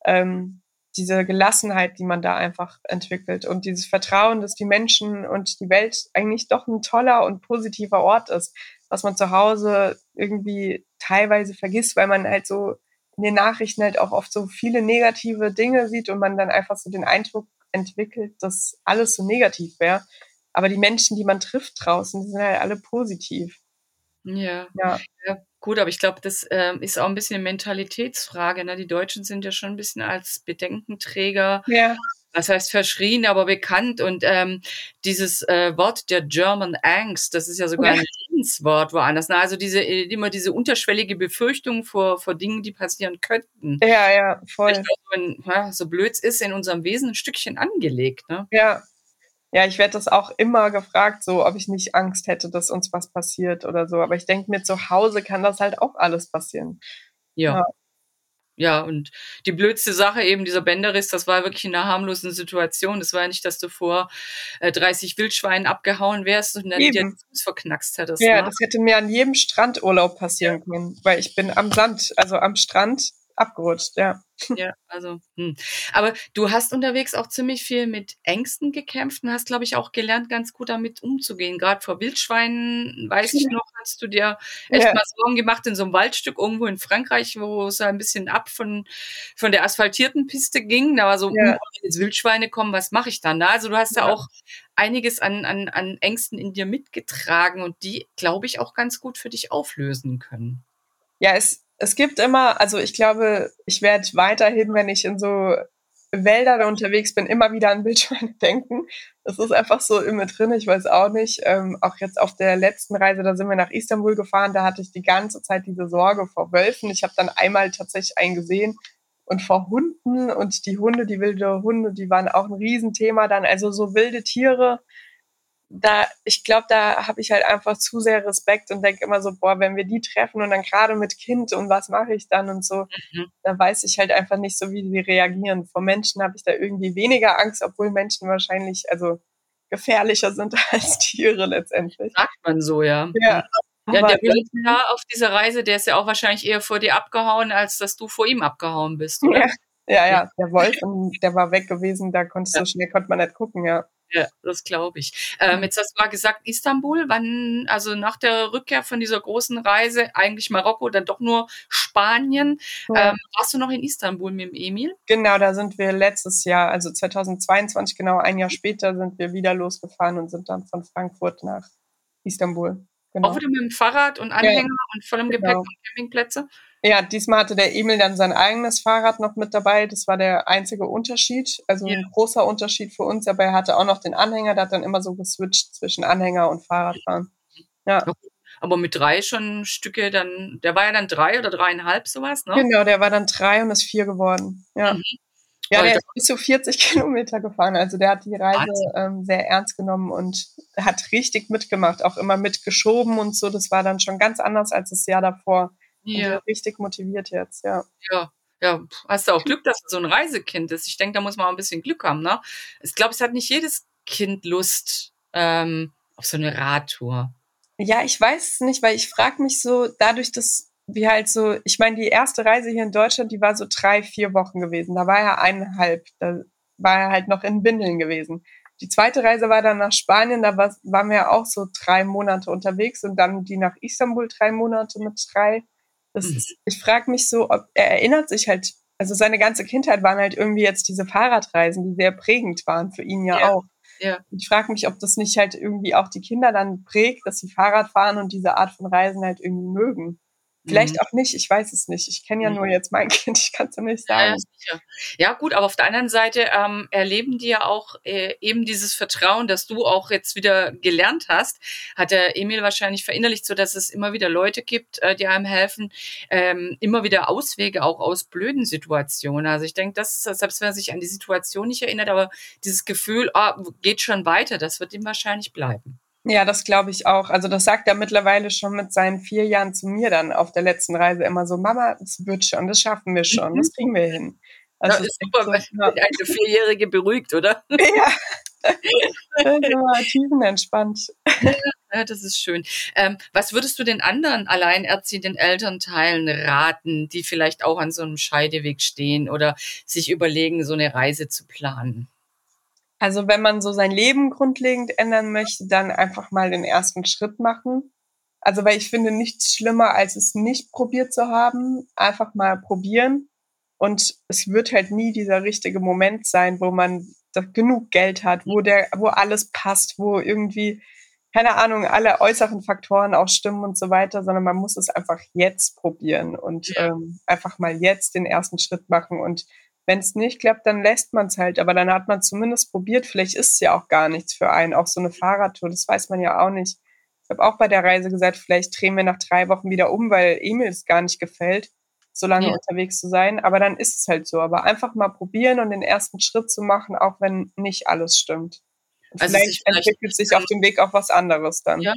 Ähm, diese Gelassenheit, die man da einfach entwickelt und dieses Vertrauen, dass die Menschen und die Welt eigentlich doch ein toller und positiver Ort ist was man zu Hause irgendwie teilweise vergisst, weil man halt so in den Nachrichten halt auch oft so viele negative Dinge sieht und man dann einfach so den Eindruck entwickelt, dass alles so negativ wäre. Aber die Menschen, die man trifft draußen, die sind halt alle positiv. Ja. ja. ja gut, aber ich glaube, das ähm, ist auch ein bisschen eine Mentalitätsfrage. Ne? Die Deutschen sind ja schon ein bisschen als Bedenkenträger ja was heißt verschrien, aber bekannt. Und ähm, dieses äh, Wort der German Angst, das ist ja sogar ein Lebenswort woanders. Na, also diese äh, immer diese unterschwellige Befürchtung vor, vor Dingen, die passieren könnten. Ja, ja, voll. So, ein, ja, so blöd ist in unserem Wesen ein Stückchen angelegt. Ne? Ja. Ja, ich werde das auch immer gefragt, so ob ich nicht Angst hätte, dass uns was passiert oder so. Aber ich denke mir, zu Hause kann das halt auch alles passieren. ja. ja ja, und die blödste Sache eben, dieser Bänderriss, das war wirklich in einer harmlosen Situation. Das war ja nicht, dass du vor äh, 30 Wildschweinen abgehauen wärst und dann eben. dir den Fuß verknackst hättest. Ja, ne? das hätte mir an jedem Strandurlaub passieren können, weil ich bin am Sand, also am Strand abgerutscht, ja. Ja, also, hm. aber du hast unterwegs auch ziemlich viel mit Ängsten gekämpft und hast, glaube ich, auch gelernt, ganz gut damit umzugehen. Gerade vor Wildschweinen, weiß ich noch, hast du dir echt ja. mal Sorgen gemacht in so einem Waldstück irgendwo in Frankreich, wo es ein bisschen ab von, von der asphaltierten Piste ging. Da war so, ja. hm, wenn jetzt Wildschweine kommen, was mache ich dann? Also du hast ja, ja auch einiges an, an, an Ängsten in dir mitgetragen und die, glaube ich, auch ganz gut für dich auflösen können. Ja, es, es gibt immer, also ich glaube, ich werde weiterhin, wenn ich in so Wälder unterwegs bin, immer wieder an <laughs> Wildschweine denken. Das ist einfach so immer drin, ich weiß auch nicht. Ähm, auch jetzt auf der letzten Reise, da sind wir nach Istanbul gefahren, da hatte ich die ganze Zeit diese Sorge vor Wölfen. Ich habe dann einmal tatsächlich einen gesehen und vor Hunden und die Hunde, die wilde Hunde, die waren auch ein Riesenthema dann. Also so wilde Tiere, da, ich glaube, da habe ich halt einfach zu sehr Respekt und denke immer so, boah, wenn wir die treffen und dann gerade mit Kind und was mache ich dann und so, mhm. da weiß ich halt einfach nicht so, wie die reagieren. Vor Menschen habe ich da irgendwie weniger Angst, obwohl Menschen wahrscheinlich, also gefährlicher sind <laughs> als Tiere letztendlich. Sagt man so, ja. Ja. Ja, der Wolf auf dieser Reise, der ist ja auch wahrscheinlich eher vor dir abgehauen, als dass du vor ihm abgehauen bist, oder? Ja, ja, ja. der Wolf, der war weg gewesen, da konntest ja. so schnell konnte man nicht gucken, ja. Ja, das glaube ich. Ähm, jetzt hast du mal gesagt, Istanbul, wann, also nach der Rückkehr von dieser großen Reise, eigentlich Marokko, dann doch nur Spanien. Ja. Ähm, warst du noch in Istanbul mit dem Emil? Genau, da sind wir letztes Jahr, also 2022, genau ein Jahr später, sind wir wieder losgefahren und sind dann von Frankfurt nach Istanbul. Genau. Auch wieder mit dem Fahrrad und Anhänger ja, und vollem genau. Gepäck und Campingplätze? Ja, diesmal hatte der Emil dann sein eigenes Fahrrad noch mit dabei. Das war der einzige Unterschied. Also ja. ein großer Unterschied für uns, aber er hatte auch noch den Anhänger. Der hat dann immer so geswitcht zwischen Anhänger und Fahrradfahren. Ja. aber mit drei schon Stücke dann, der war ja dann drei oder dreieinhalb sowas, ne? Genau, der war dann drei und ist vier geworden. Ja. Mhm. Ja, der ist bis zu 40 <laughs> Kilometer gefahren. Also der hat die Reise ähm, sehr ernst genommen und hat richtig mitgemacht, auch immer mitgeschoben und so. Das war dann schon ganz anders als das Jahr davor. Ja. richtig motiviert jetzt, ja. Ja, ja, hast du auch Glück, dass du so ein Reisekind ist. Ich denke, da muss man auch ein bisschen Glück haben, ne? Ich glaube, es hat nicht jedes Kind Lust ähm, auf so eine Radtour. Ja, ich weiß es nicht, weil ich frage mich so, dadurch, dass wir halt so, ich meine, die erste Reise hier in Deutschland, die war so drei, vier Wochen gewesen. Da war er eineinhalb, da war er halt noch in Bindeln gewesen. Die zweite Reise war dann nach Spanien, da war, waren wir auch so drei Monate unterwegs und dann die nach Istanbul drei Monate mit drei. Mhm. ist, ich frage mich so, ob er erinnert sich halt, also seine ganze Kindheit waren halt irgendwie jetzt diese Fahrradreisen, die sehr prägend waren für ihn ja, ja. auch. Ja. Ich frage mich, ob das nicht halt irgendwie auch die Kinder dann prägt, dass sie Fahrrad fahren und diese Art von Reisen halt irgendwie mögen. Vielleicht mhm. auch nicht, ich weiß es nicht. Ich kenne ja mhm. nur jetzt mein <laughs> Kind, ich kann es ja nicht sagen. Ja, ja, gut, aber auf der anderen Seite ähm, erleben die ja auch äh, eben dieses Vertrauen, das du auch jetzt wieder gelernt hast, hat der Emil wahrscheinlich verinnerlicht, so dass es immer wieder Leute gibt, äh, die einem helfen, ähm, immer wieder Auswege auch aus blöden Situationen. Also ich denke, dass selbst wenn er sich an die Situation nicht erinnert, aber dieses Gefühl, oh, geht schon weiter, das wird ihm wahrscheinlich bleiben. Ja, das glaube ich auch. Also das sagt er mittlerweile schon mit seinen vier Jahren zu mir dann auf der letzten Reise immer so, Mama, das wird schon, das schaffen wir schon, das kriegen wir hin. Also das ist super, so, ja. <laughs> eine Vierjährige beruhigt, oder? <laughs> Ja, tiefenentspannt. <laughs> Ja, das ist schön. Ähm, was würdest du den anderen alleinerziehenden Elternteilen raten, die vielleicht auch an so einem Scheideweg stehen oder sich überlegen, so eine Reise zu planen? Also wenn man so sein Leben grundlegend ändern möchte, dann einfach mal den ersten Schritt machen. Also weil ich finde nichts schlimmer, als es nicht probiert zu haben. Einfach mal probieren. Und es wird halt nie dieser richtige Moment sein, wo man genug Geld hat, wo der, wo alles passt, wo irgendwie, keine Ahnung, alle äußeren Faktoren auch stimmen und so weiter, sondern man muss es einfach jetzt probieren und ähm, einfach mal jetzt den ersten Schritt machen und wenn es nicht klappt, dann lässt man es halt. Aber dann hat man zumindest probiert. Vielleicht ist es ja auch gar nichts für einen. Auch so eine Fahrradtour, das weiß man ja auch nicht. Ich habe auch bei der Reise gesagt, vielleicht drehen wir nach drei Wochen wieder um, weil Emil es gar nicht gefällt, so lange ja. unterwegs zu sein. Aber dann ist es halt so. Aber einfach mal probieren und den ersten Schritt zu machen, auch wenn nicht alles stimmt. Also vielleicht, vielleicht entwickelt sich auf dem Weg auch was anderes dann. Ja.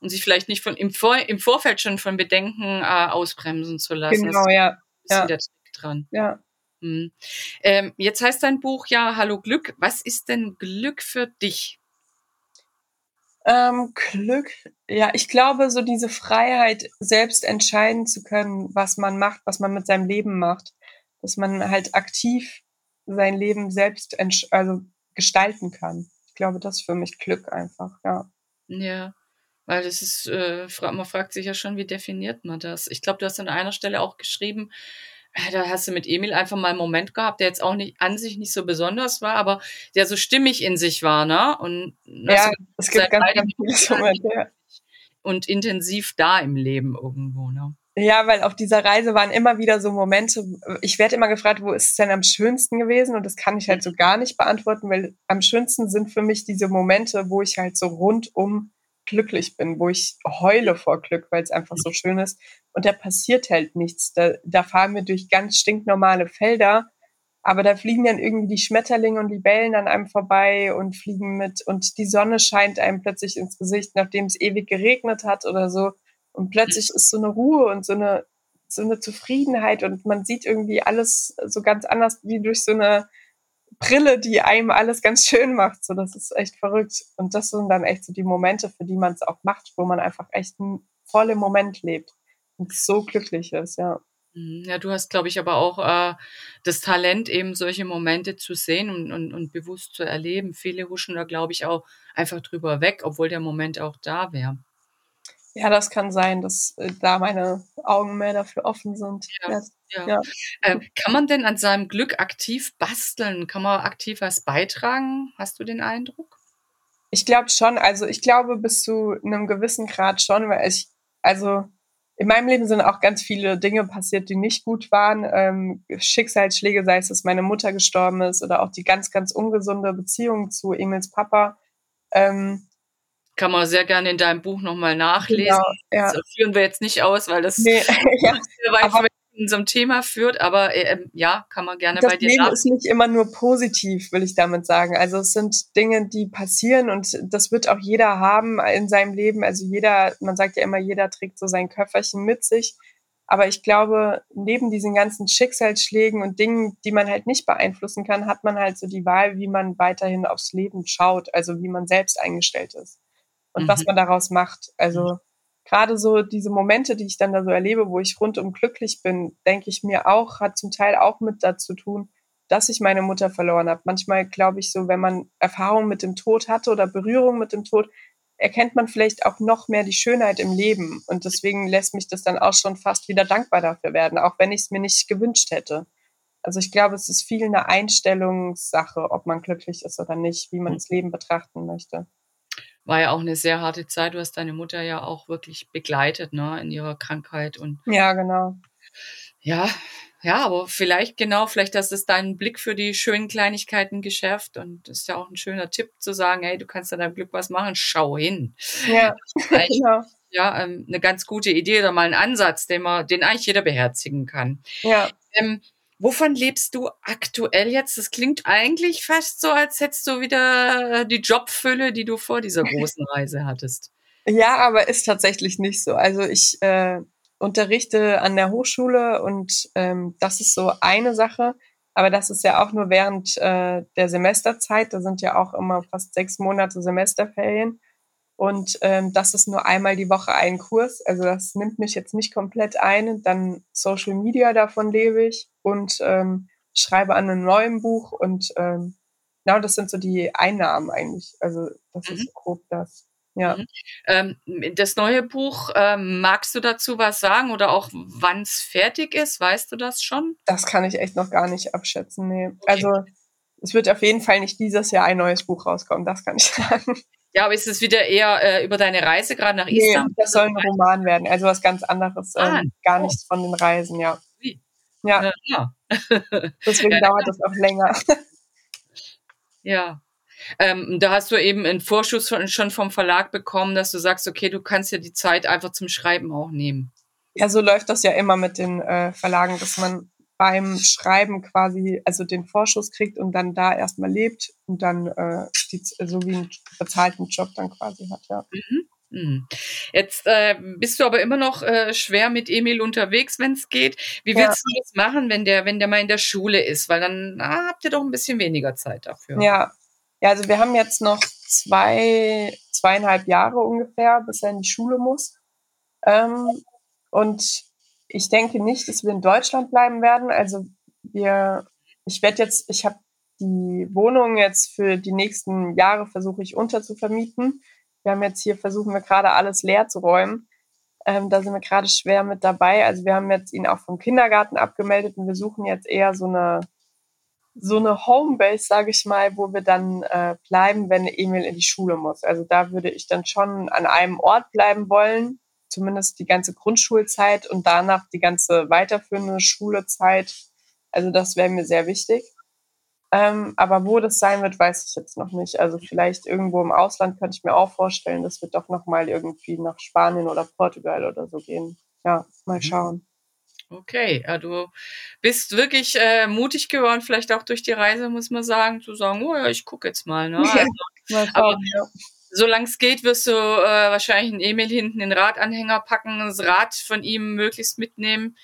Und sich vielleicht nicht von im, Vor im Vorfeld schon von Bedenken äh, ausbremsen zu lassen. Genau, ja. Ist ja. dran. Ja. Hm. Ähm, jetzt heißt dein Buch ja Hallo Glück. Was ist denn Glück für dich? Ähm, Glück, ja, ich glaube, so diese Freiheit, selbst entscheiden zu können, was man macht, was man mit seinem Leben macht, dass man halt aktiv sein Leben selbst also gestalten kann. Ich glaube, das ist für mich Glück einfach, ja. Ja, weil das ist, äh, man fragt sich ja schon, wie definiert man das? Ich glaube, du hast an einer Stelle auch geschrieben, da hast du mit Emil einfach mal einen Moment gehabt, der jetzt auch nicht an sich nicht so besonders war, aber der so stimmig in sich war, ne? Und ja, es gibt ganz, ganz viele Momente, ja. und intensiv da im Leben irgendwo, ne? Ja, weil auf dieser Reise waren immer wieder so Momente, ich werde immer gefragt, wo ist es denn am schönsten gewesen? Und das kann ich halt so gar nicht beantworten, weil am schönsten sind für mich diese Momente, wo ich halt so rundum glücklich bin, wo ich heule vor Glück, weil es einfach so schön ist. Und da passiert halt nichts. Da, da fahren wir durch ganz stinknormale Felder, aber da fliegen dann irgendwie die Schmetterlinge und die Bellen an einem vorbei und fliegen mit und die Sonne scheint einem plötzlich ins Gesicht, nachdem es ewig geregnet hat oder so. Und plötzlich ist so eine Ruhe und so eine, so eine Zufriedenheit und man sieht irgendwie alles so ganz anders wie durch so eine Brille, die einem alles ganz schön macht. So, das ist echt verrückt. Und das sind dann echt so die Momente, für die man es auch macht, wo man einfach echt einen vollen Moment lebt und so glücklich ist, ja. Mhm. Ja, du hast, glaube ich, aber auch äh, das Talent, eben solche Momente zu sehen und, und, und bewusst zu erleben. Viele huschen da, glaube ich, auch einfach drüber weg, obwohl der Moment auch da wäre. Ja, das kann sein, dass äh, da meine Augen mehr dafür offen sind. Ja, ja. ja. Äh, kann man denn an seinem Glück aktiv basteln? Kann man aktiv was beitragen? Hast du den Eindruck? Ich glaube schon. Also ich glaube bis zu einem gewissen Grad schon, weil ich, also in meinem Leben sind auch ganz viele Dinge passiert, die nicht gut waren. Ähm, Schicksalsschläge, sei es, dass meine Mutter gestorben ist oder auch die ganz, ganz ungesunde Beziehung zu Emils Papa. Ähm, Kann man sehr gerne in deinem Buch nochmal nachlesen. Genau, ja. Das führen wir jetzt nicht aus, weil das nee, <laughs> ja, weit in so einem Thema führt, aber äh, ja, kann man gerne bei dir Leben ist nicht immer nur positiv, will ich damit sagen. Also es sind Dinge, die passieren und das wird auch jeder haben in seinem Leben. Also jeder, man sagt ja immer, jeder trägt so sein Köfferchen mit sich. Aber ich glaube, neben diesen ganzen Schicksalsschlägen und Dingen, die man halt nicht beeinflussen kann, hat man halt so die Wahl, wie man weiterhin aufs Leben schaut, also wie man selbst eingestellt ist und mhm. was man daraus macht. Also mhm. gerade so diese Momente, die ich dann da so erlebe, wo ich rundum glücklich bin, denke ich mir auch, hat zum Teil auch mit dazu tun, dass ich meine Mutter verloren habe. Manchmal glaube ich so, wenn man Erfahrung mit dem Tod hatte oder Berührung mit dem Tod, erkennt man vielleicht auch noch mehr die Schönheit im Leben. Und deswegen lässt mich das dann auch schon fast wieder dankbar dafür werden, auch wenn ich es mir nicht gewünscht hätte. Also ich glaube, es ist viel eine Einstellungssache, ob man glücklich ist oder nicht, wie man das Leben betrachten möchte war ja auch eine sehr harte Zeit. Du hast deine Mutter ja auch wirklich begleitet, ne, in ihrer Krankheit und. Ja, genau. Ja, ja, aber vielleicht genau, vielleicht hast es deinen Blick für die schönen Kleinigkeiten geschärft und das ist ja auch ein schöner Tipp zu sagen, hey, du kannst an deinem Glück was machen, schau hin. Ja, <laughs> genau. Ja, ähm, eine ganz gute Idee oder mal ein Ansatz, den man, den eigentlich jeder beherzigen kann. Ja. Ähm, Wovon lebst du aktuell jetzt? Das klingt eigentlich fast so, als hättest du wieder die Jobfülle, die du vor dieser großen <laughs> Reise hattest. Ja, aber ist tatsächlich nicht so. Also ich äh, unterrichte an der Hochschule und ähm, das ist so eine Sache. Aber das ist ja auch nur während äh, der Semesterzeit. Da sind ja auch immer fast sechs Monate Semesterferien. Und ähm, das ist nur einmal die Woche ein Kurs. Also das nimmt mich jetzt nicht komplett ein. Dann Social Media, davon lebe ich und ähm, schreibe an einem neuen Buch. Und ähm, genau, das sind so die Einnahmen eigentlich. Also das mhm. ist grob das. Ja. Mhm. Ähm, das neue Buch, ähm, magst du dazu was sagen oder auch wann es fertig ist? Weißt du das schon? Das kann ich echt noch gar nicht abschätzen. Nee. Okay. Also es wird auf jeden Fall nicht dieses Jahr ein neues Buch rauskommen, das kann ich <laughs> sagen. Ja, aber ist es wieder eher äh, über deine Reise gerade nach Istanbul? Nee, das soll ein Roman werden, also was ganz anderes, ah, ähm, gar oh. nichts von den Reisen, ja. Ja. ja. <laughs> Deswegen ja, dauert das auch länger. <laughs> Ja. Ähm, da hast du eben einen Vorschuss von, schon vom Verlag bekommen, dass du sagst, okay, du kannst ja die Zeit einfach zum Schreiben auch nehmen. Ja, so läuft das ja immer mit den äh, Verlagen, dass man beim Schreiben quasi also den Vorschuss kriegt und dann da erstmal lebt und dann äh, die, so wie einen bezahlten Job dann quasi hat, ja. Mhm. mhm. Jetzt äh, bist du aber immer noch äh, schwer mit Emil unterwegs, wenn es geht. Wie willst ja. du das machen, wenn der, wenn der mal in der Schule ist? Weil dann ah, habt ihr doch ein bisschen weniger Zeit dafür. Ja, ja, also wir haben jetzt noch zwei, zweieinhalb Jahre ungefähr, bis er in die Schule muss. Ähm, und ich denke nicht, dass wir in Deutschland bleiben werden. Also wir, ich werde jetzt, ich habe die Wohnung jetzt für die nächsten Jahre versuche ich unterzuvermieten. Wir haben jetzt hier versuchen wir gerade alles leer zu räumen. Ähm, da sind wir gerade schwer mit dabei. Also wir haben jetzt ihn auch vom Kindergarten abgemeldet und wir suchen jetzt eher so eine so eine Homebase, sage ich mal, wo wir dann äh, bleiben, wenn Emil in die Schule muss. Also da würde ich dann schon an einem Ort bleiben wollen, zumindest die ganze Grundschulzeit und danach die ganze weiterführende Schulezeit. Also das wäre mir sehr wichtig. Ähm, aber wo das sein wird, weiß ich jetzt noch nicht. Also vielleicht irgendwo im Ausland könnte ich mir auch vorstellen, das wird doch noch mal irgendwie nach Spanien oder Portugal oder so gehen. Ja, mal mhm. schauen. Okay, ja, du bist wirklich äh, mutig geworden, vielleicht auch durch die Reise, muss man sagen, zu sagen, oh ja, ich gucke jetzt mal. Ne? Also, mal schauen, aber ja solange es geht, wirst du äh, wahrscheinlich einen Emil hinten in den Radanhänger packen, das Rad von ihm möglichst mitnehmen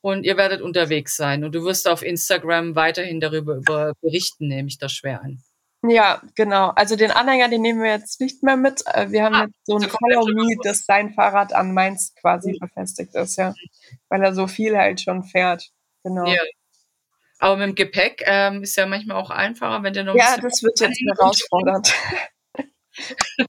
und ihr werdet unterwegs sein. Und du wirst auf Instagram weiterhin darüber berichten, nehme ich das schwer an. Ja, genau. Also den Anhänger, den nehmen wir jetzt nicht mehr mit. Äh, wir haben ah, jetzt so ein Follow Me, dass sein Fahrrad an meins quasi mhm. befestigt ist, ja. Weil er so viel halt schon fährt. Genau. Ja. Aber mit dem Gepäck ähm, ist ja manchmal auch einfacher, wenn der noch Ja, das wird jetzt herausfordernd. <laughs> <laughs>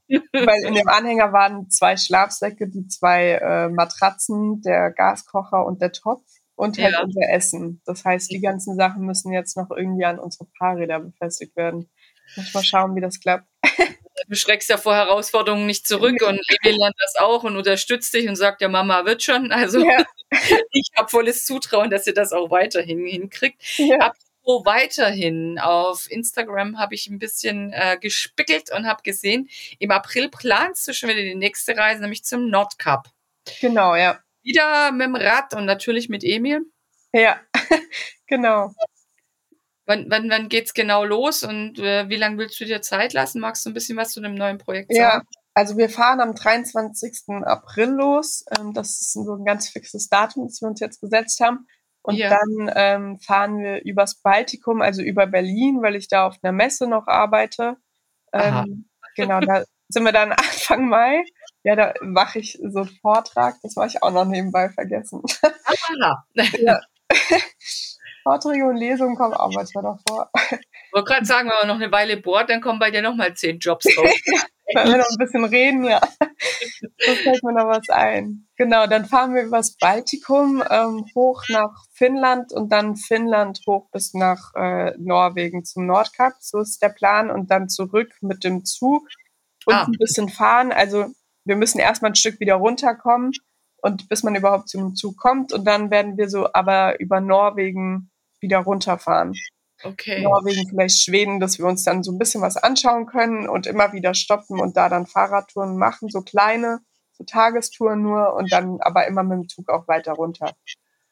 Weil in dem Anhänger waren zwei Schlafsäcke, die zwei äh, Matratzen, der Gaskocher und der Topf und halt ja. unser Essen. Das heißt, die ganzen Sachen müssen jetzt noch irgendwie an unsere Fahrräder befestigt werden. Muss mal schauen, wie das klappt. Du schreckst ja vor Herausforderungen nicht zurück und Levi lernt das auch und unterstützt dich und sagt, ja, Mama wird schon. Also ja. <laughs> ich habe volles Zutrauen, dass ihr das auch weiterhin hinkriegt. Ja. Apropos weiterhin, auf Instagram habe ich ein bisschen äh, gespickelt und habe gesehen, im April planst du schon wieder die nächste Reise, nämlich zum Nordkap. Genau, ja. Wieder mit dem Rad und natürlich mit Emil. Ja, <laughs> genau. Wann, wann, wann geht's genau los und äh, wie lange willst du dir Zeit lassen? Magst du ein bisschen was zu dem neuen Projekt sagen? Ja, also wir fahren am 23. April los. Ähm, das ist so ein ganz fixes Datum, das wir uns jetzt gesetzt haben. Und ja. dann ähm, fahren wir übers Baltikum, also über Berlin, weil ich da auf einer Messe noch arbeite. Ähm, genau, da sind wir dann <laughs> Anfang Mai. Ja, da mache ich so einen Vortrag. Das war ich auch noch nebenbei vergessen. Aha. ja. <laughs> Vorträge und Lesungen kommen auch manchmal noch vor. Ich wollte gerade sagen, wenn man noch eine Weile bohrt, dann kommen bei dir noch mal zehn Jobs raus. <laughs> wenn wir noch ein bisschen reden, ja. Da fällt mir noch was ein. Genau, dann fahren wir übers Baltikum ähm, hoch nach Finnland und dann Finnland hoch bis nach äh, Norwegen zum Nordkap. So ist der Plan. Und dann zurück mit dem Zug und ah. ein bisschen fahren. Also wir müssen erstmal ein Stück wieder runterkommen und bis man überhaupt zum Zug kommt. Und dann werden wir so aber über Norwegen wieder runterfahren. Okay. Norwegen, vielleicht Schweden, dass wir uns dann so ein bisschen was anschauen können und immer wieder stoppen und da dann Fahrradtouren machen, so kleine, so Tagestouren nur und dann aber immer mit dem Zug auch weiter runter.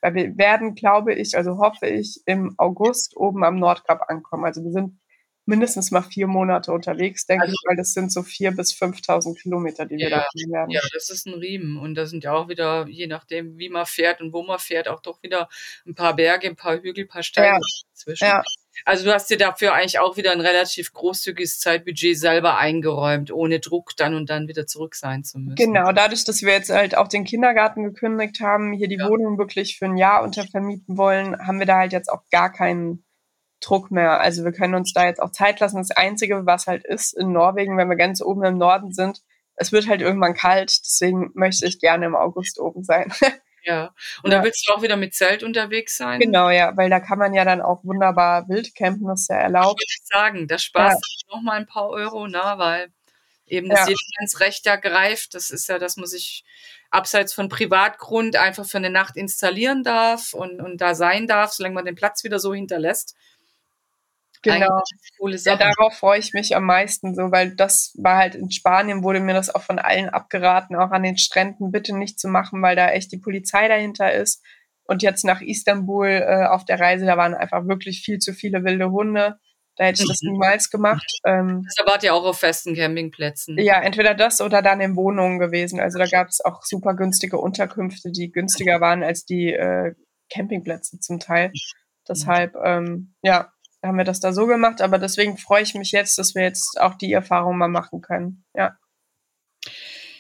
Weil wir werden, glaube ich, also hoffe ich, im August oben am Nordkap ankommen. Also wir sind mindestens mal vier Monate unterwegs, denke also, ich, weil das sind so vier bis 5.000 Kilometer, die ja, wir da gehen werden. Ja, das ist ein Riemen. Und da sind ja auch wieder, je nachdem, wie man fährt und wo man fährt, auch doch wieder ein paar Berge, ein paar Hügel, ein paar Steine ja. zwischen. Ja. Also du hast dir dafür eigentlich auch wieder ein relativ großzügiges Zeitbudget selber eingeräumt, ohne Druck dann und dann wieder zurück sein zu müssen. Genau, dadurch, dass wir jetzt halt auch den Kindergarten gekündigt haben, hier die ja. Wohnung wirklich für ein Jahr untervermieten wollen, haben wir da halt jetzt auch gar keinen Druck mehr. Also wir können uns da jetzt auch Zeit lassen. Das Einzige, was halt ist in Norwegen, wenn wir ganz oben im Norden sind, es wird halt irgendwann kalt. Deswegen möchte ich gerne im August oben sein. <laughs> Ja. Und ja. dann willst du auch wieder mit Zelt unterwegs sein? Genau, ja, weil da kann man ja dann auch wunderbar wild campen, das ist ja erlaubt. Ich würde sagen, da sparst ja. du noch mal ein paar Euro, ne, weil eben das ja. Recht ja greift. Das ist ja, dass man sich abseits von Privatgrund einfach für eine Nacht installieren darf und, und da sein darf, solange man den Platz wieder so hinterlässt. Genau. Ja, darauf freue ich mich am meisten so, weil das war halt in Spanien, wurde mir das auch von allen abgeraten, auch an den Stränden bitte nicht zu machen, weil da echt die Polizei dahinter ist. Und jetzt nach Istanbul äh, auf der Reise, da waren einfach wirklich viel zu viele wilde Hunde. Da hätte ich das mhm. niemals gemacht. Ähm, das erwartet ja auch auf festen Campingplätzen. Ja, entweder das oder dann in Wohnungen gewesen. Also da gab es auch super günstige Unterkünfte, die günstiger waren als die äh, Campingplätze zum Teil. Deshalb, ähm, ja, haben wir das da so gemacht, aber deswegen freue ich mich jetzt, dass wir jetzt auch die Erfahrung mal machen können. Ja.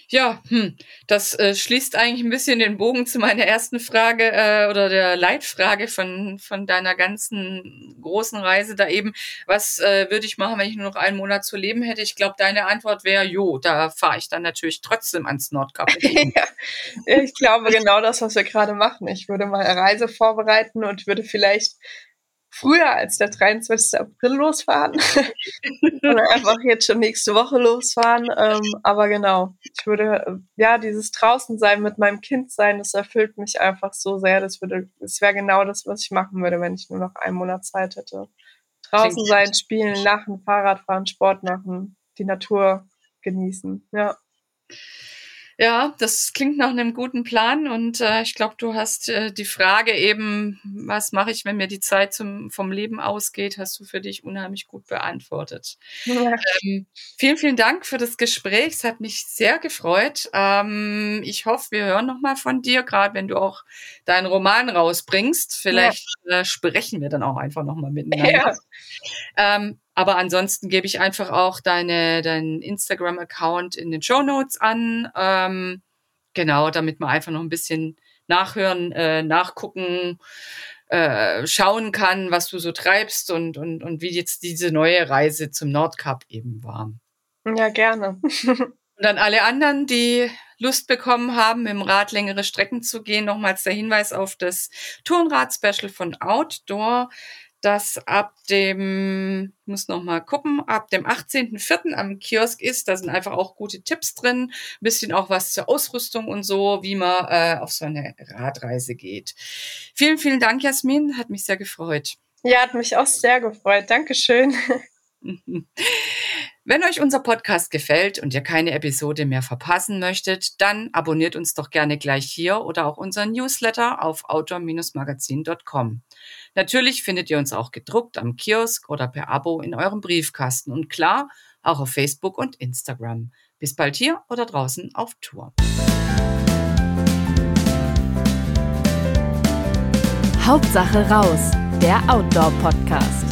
Ja, hm, das äh, schließt eigentlich ein bisschen den Bogen zu meiner ersten Frage äh, oder der Leitfrage von, von deiner ganzen großen Reise da eben. Was äh, würde ich machen, wenn ich nur noch einen Monat zu leben hätte? Ich glaube, deine Antwort wäre, jo, da fahre ich dann natürlich trotzdem ans Nordkap. <laughs> ja, ich glaube genau das, was wir gerade machen. Ich würde mal eine Reise vorbereiten und würde vielleicht früher als der 23. April losfahren, <laughs> sondern einfach jetzt schon nächste Woche losfahren. Ähm, aber genau, ich würde, ja, dieses draußen sein, mit meinem Kind sein, das erfüllt mich einfach so sehr. Das würde, das wäre genau das, was ich machen würde, wenn ich nur noch einen Monat Zeit hätte. Draußen sein, spielen, lachen, Fahrrad fahren, Sport machen, die Natur genießen, ja. Ja, das klingt nach einem guten Plan und äh, ich glaube, du hast äh, die Frage eben, was mache ich, wenn mir die Zeit zum, vom Leben ausgeht, hast du für dich unheimlich gut beantwortet. Ja. Ähm, vielen, vielen Dank für das Gespräch. Es hat mich sehr gefreut. Ähm, ich hoffe, wir hören nochmal von dir, gerade wenn du auch deinen Roman rausbringst. Vielleicht ja. äh, sprechen wir dann auch einfach nochmal miteinander. Ja. Ähm, aber ansonsten gebe ich einfach auch deine, deinen Instagram-Account in den Show Notes an. Ähm, genau, damit man einfach noch ein bisschen nachhören, äh, nachgucken, äh, schauen kann, was du so treibst und, und, und wie jetzt diese neue Reise zum Nordkap eben war. Ja, gerne. <laughs> und an alle anderen, die Lust bekommen haben, im Rad längere Strecken zu gehen, nochmals der Hinweis auf das Turnrad-Special von Outdoor das ab dem, muss noch mal gucken, ab dem 18.04. am Kiosk ist. Da sind einfach auch gute Tipps drin, ein bisschen auch was zur Ausrüstung und so, wie man äh, auf so eine Radreise geht. Vielen, vielen Dank, Jasmin, hat mich sehr gefreut. Ja, hat mich auch sehr gefreut. Dankeschön. <laughs> Wenn euch unser Podcast gefällt und ihr keine Episode mehr verpassen möchtet, dann abonniert uns doch gerne gleich hier oder auch unseren Newsletter auf outdoor-magazin.com. Natürlich findet ihr uns auch gedruckt am Kiosk oder per Abo in eurem Briefkasten und klar auch auf Facebook und Instagram. Bis bald hier oder draußen auf Tour. Hauptsache raus, der Outdoor-Podcast.